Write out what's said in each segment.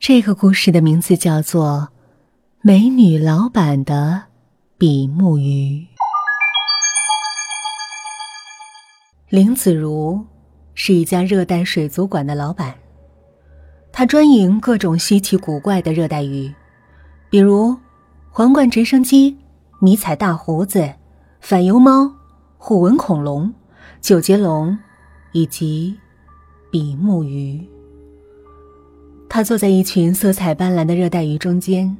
这个故事的名字叫做《美女老板的比目鱼》。林子如是一家热带水族馆的老板，他专营各种稀奇古怪的热带鱼，比如皇冠直升机、迷彩大胡子、反游猫、虎纹恐龙、九节龙以及比目鱼。他坐在一群色彩斑斓的热带鱼中间，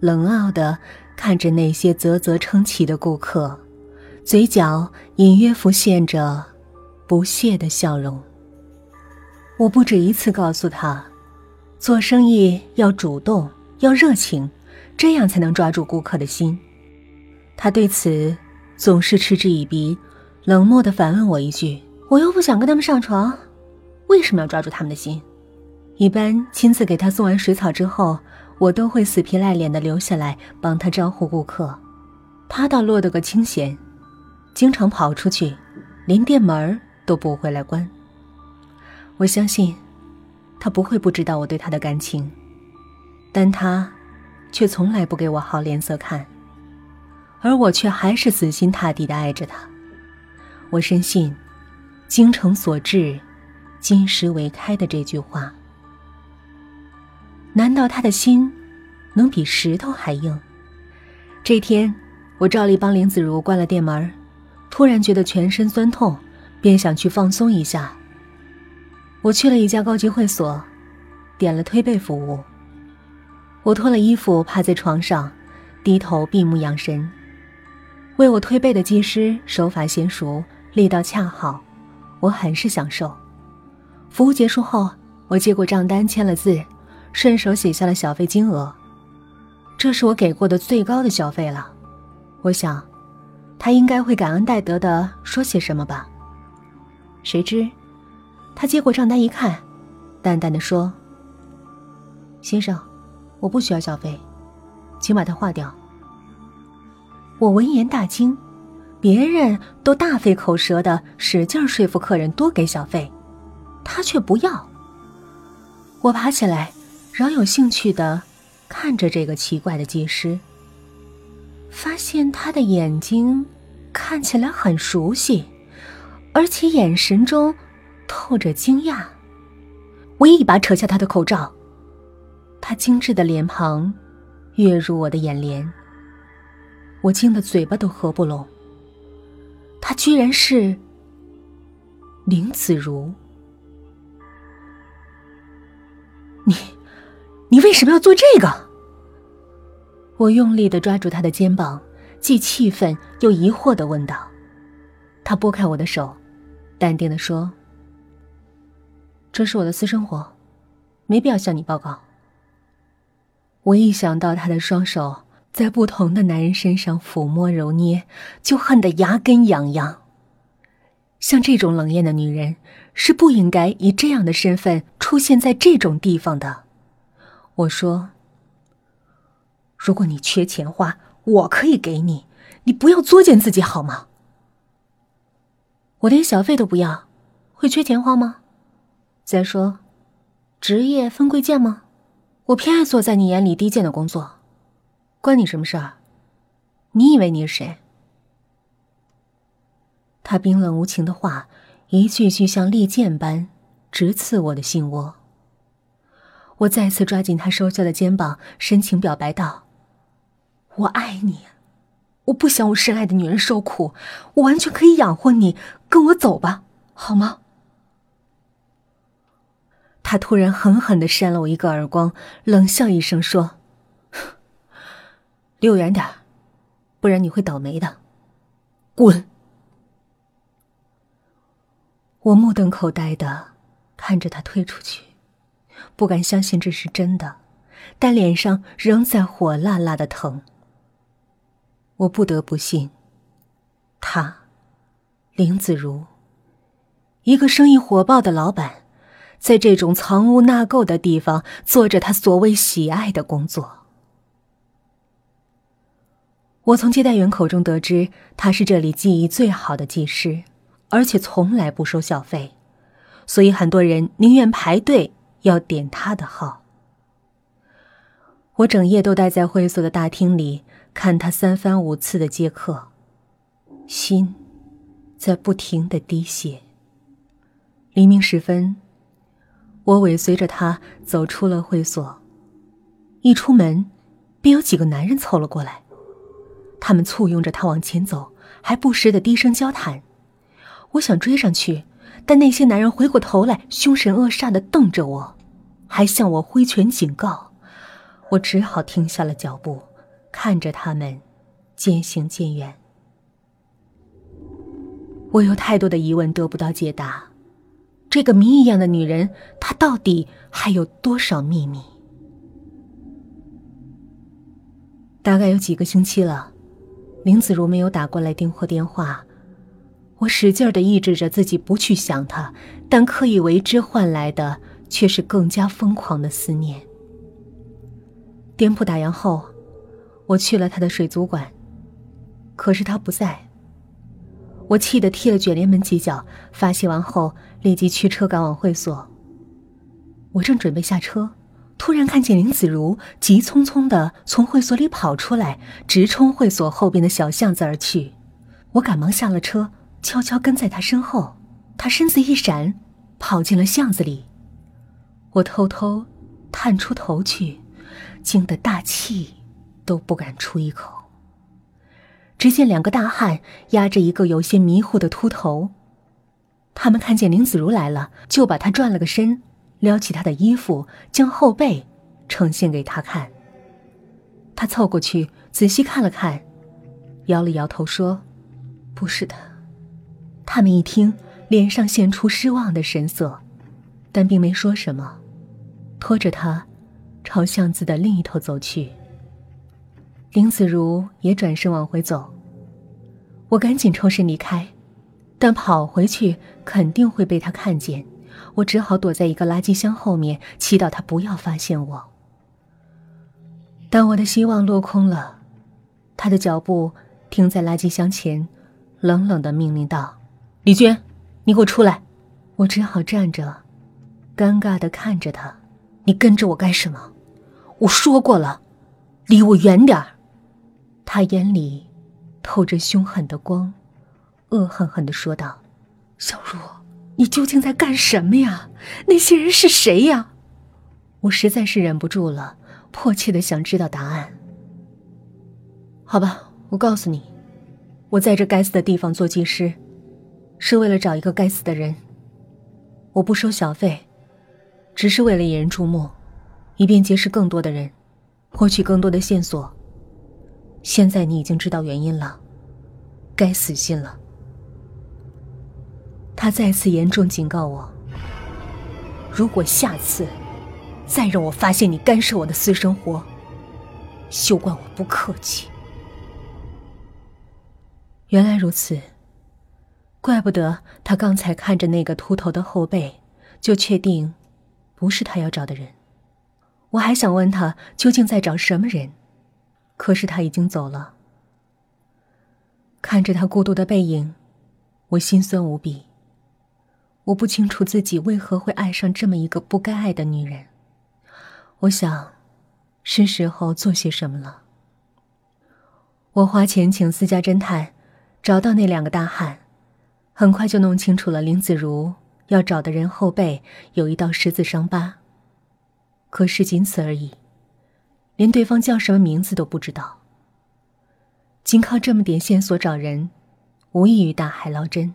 冷傲的看着那些啧啧称奇的顾客，嘴角隐约浮现着不屑的笑容。我不止一次告诉他，做生意要主动，要热情，这样才能抓住顾客的心。他对此总是嗤之以鼻，冷漠的反问我一句：“我又不想跟他们上床，为什么要抓住他们的心？”一般亲自给他送完水草之后，我都会死皮赖脸的留下来帮他招呼顾客，他倒落得个清闲，经常跑出去，连店门都不会来关。我相信，他不会不知道我对他的感情，但他却从来不给我好脸色看，而我却还是死心塌地的爱着他。我深信“精诚所至，金石为开”的这句话。难道他的心能比石头还硬？这天，我照例帮林子如关了店门，突然觉得全身酸痛，便想去放松一下。我去了一家高级会所，点了推背服务。我脱了衣服，趴在床上，低头闭目养神。为我推背的技师手法娴熟，力道恰好，我很是享受。服务结束后，我接过账单，签了字。顺手写下了小费金额，这是我给过的最高的小费了。我想，他应该会感恩戴德的说些什么吧。谁知，他接过账单一看，淡淡的说：“先生，我不需要小费，请把它划掉。”我闻言大惊，别人都大费口舌的使劲说服客人多给小费，他却不要。我爬起来。饶有兴趣的看着这个奇怪的技师，发现他的眼睛看起来很熟悉，而且眼神中透着惊讶。我一把扯下他的口罩，他精致的脸庞跃入我的眼帘，我惊得嘴巴都合不拢。他居然是林子如，你。你为什么要做这个？我用力的抓住他的肩膀，既气愤又疑惑的问道。他拨开我的手，淡定的说：“这是我的私生活，没必要向你报告。”我一想到他的双手在不同的男人身上抚摸揉捏，就恨得牙根痒痒。像这种冷艳的女人，是不应该以这样的身份出现在这种地方的。我说：“如果你缺钱花，我可以给你，你不要作践自己好吗？我连小费都不要，会缺钱花吗？再说，职业分贵贱吗？我偏爱做在你眼里低贱的工作，关你什么事儿？你以为你是谁？”他冰冷无情的话，一句句像利剑般直刺我的心窝。我再次抓紧他瘦削的肩膀，深情表白道：“我爱你，我不想我深爱的女人受苦，我完全可以养活你，跟我走吧，好吗？”他突然狠狠的扇了我一个耳光，冷笑一声说：“离我远点不然你会倒霉的，滚！”我目瞪口呆的看着他退出去。不敢相信这是真的，但脸上仍在火辣辣的疼。我不得不信，他，林子如，一个生意火爆的老板，在这种藏污纳垢的地方做着他所谓喜爱的工作。我从接待员口中得知，他是这里技艺最好的技师，而且从来不收小费，所以很多人宁愿排队。要点他的号。我整夜都待在会所的大厅里，看他三番五次的接客，心在不停的滴血。黎明时分，我尾随着他走出了会所，一出门，便有几个男人凑了过来，他们簇拥着他往前走，还不时的低声交谈。我想追上去，但那些男人回过头来，凶神恶煞的瞪着我，还向我挥拳警告。我只好停下了脚步，看着他们渐行渐远。我有太多的疑问得不到解答。这个谜一样的女人，她到底还有多少秘密？大概有几个星期了，林子如没有打过来订货电话。我使劲的抑制着自己不去想她，但刻意为之换来的却是更加疯狂的思念。店铺打烊后，我去了他的水族馆，可是他不在。我气得踢了卷帘门几脚，发泄完后立即驱车赶往会所。我正准备下车，突然看见林子如急匆匆的从会所里跑出来，直冲会所后边的小巷子而去。我赶忙下了车，悄悄跟在他身后。他身子一闪，跑进了巷子里。我偷偷探出头去。惊得大气都不敢出一口。只见两个大汉压着一个有些迷糊的秃头，他们看见林子如来了，就把他转了个身，撩起他的衣服，将后背呈现给他看。他凑过去仔细看了看，摇了摇头说：“不是的。”他们一听，脸上现出失望的神色，但并没说什么，拖着他。朝巷子的另一头走去。林子如也转身往回走，我赶紧抽身离开，但跑回去肯定会被他看见，我只好躲在一个垃圾箱后面，祈祷他不要发现我。当我的希望落空了，他的脚步停在垃圾箱前，冷冷的命令道：“李娟，你给我出来！”我只好站着，尴尬的看着他：“你跟着我干什么？”我说过了，离我远点儿。他眼里透着凶狠的光，恶狠狠的说道：“小茹，你究竟在干什么呀？那些人是谁呀？”我实在是忍不住了，迫切的想知道答案。好吧，我告诉你，我在这该死的地方做技师，是为了找一个该死的人。我不收小费，只是为了引人注目。以便结识更多的人，获取更多的线索。现在你已经知道原因了，该死心了。他再次严重警告我：如果下次再让我发现你干涉我的私生活，休怪我不客气。原来如此，怪不得他刚才看着那个秃头的后背，就确定不是他要找的人。我还想问他究竟在找什么人，可是他已经走了。看着他孤独的背影，我心酸无比。我不清楚自己为何会爱上这么一个不该爱的女人。我想，是时候做些什么了。我花钱请私家侦探，找到那两个大汉，很快就弄清楚了林子如要找的人后背有一道十字伤疤。可是仅此而已，连对方叫什么名字都不知道。仅靠这么点线索找人，无异于大海捞针。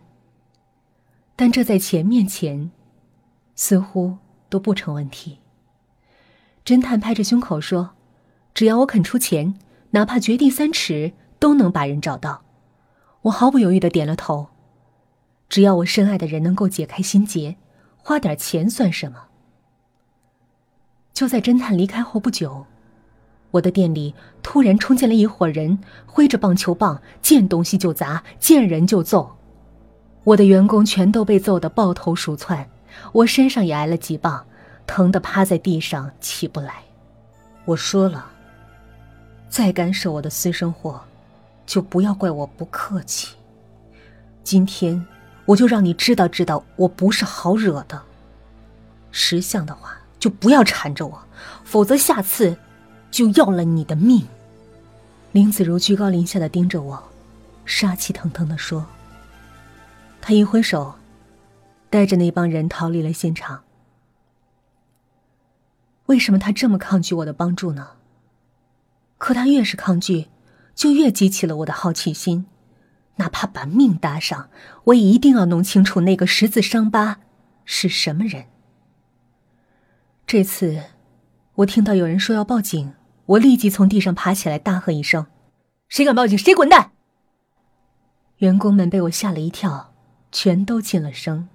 但这在钱面前，似乎都不成问题。侦探拍着胸口说：“只要我肯出钱，哪怕掘地三尺，都能把人找到。”我毫不犹豫的点了头。只要我深爱的人能够解开心结，花点钱算什么？就在侦探离开后不久，我的店里突然冲进来一伙人，挥着棒球棒，见东西就砸，见人就揍。我的员工全都被揍得抱头鼠窜，我身上也挨了几棒，疼得趴在地上起不来。我说了，再干涉我的私生活，就不要怪我不客气。今天我就让你知道知道，我不是好惹的。识相的话。就不要缠着我，否则下次就要了你的命。林子如居高临下的盯着我，杀气腾腾的说。他一挥手，带着那帮人逃离了现场。为什么他这么抗拒我的帮助呢？可他越是抗拒，就越激起了我的好奇心，哪怕把命搭上，我也一定要弄清楚那个十字伤疤是什么人。这次，我听到有人说要报警，我立即从地上爬起来，大喝一声：“谁敢报警，谁滚蛋！”员工们被我吓了一跳，全都噤了声。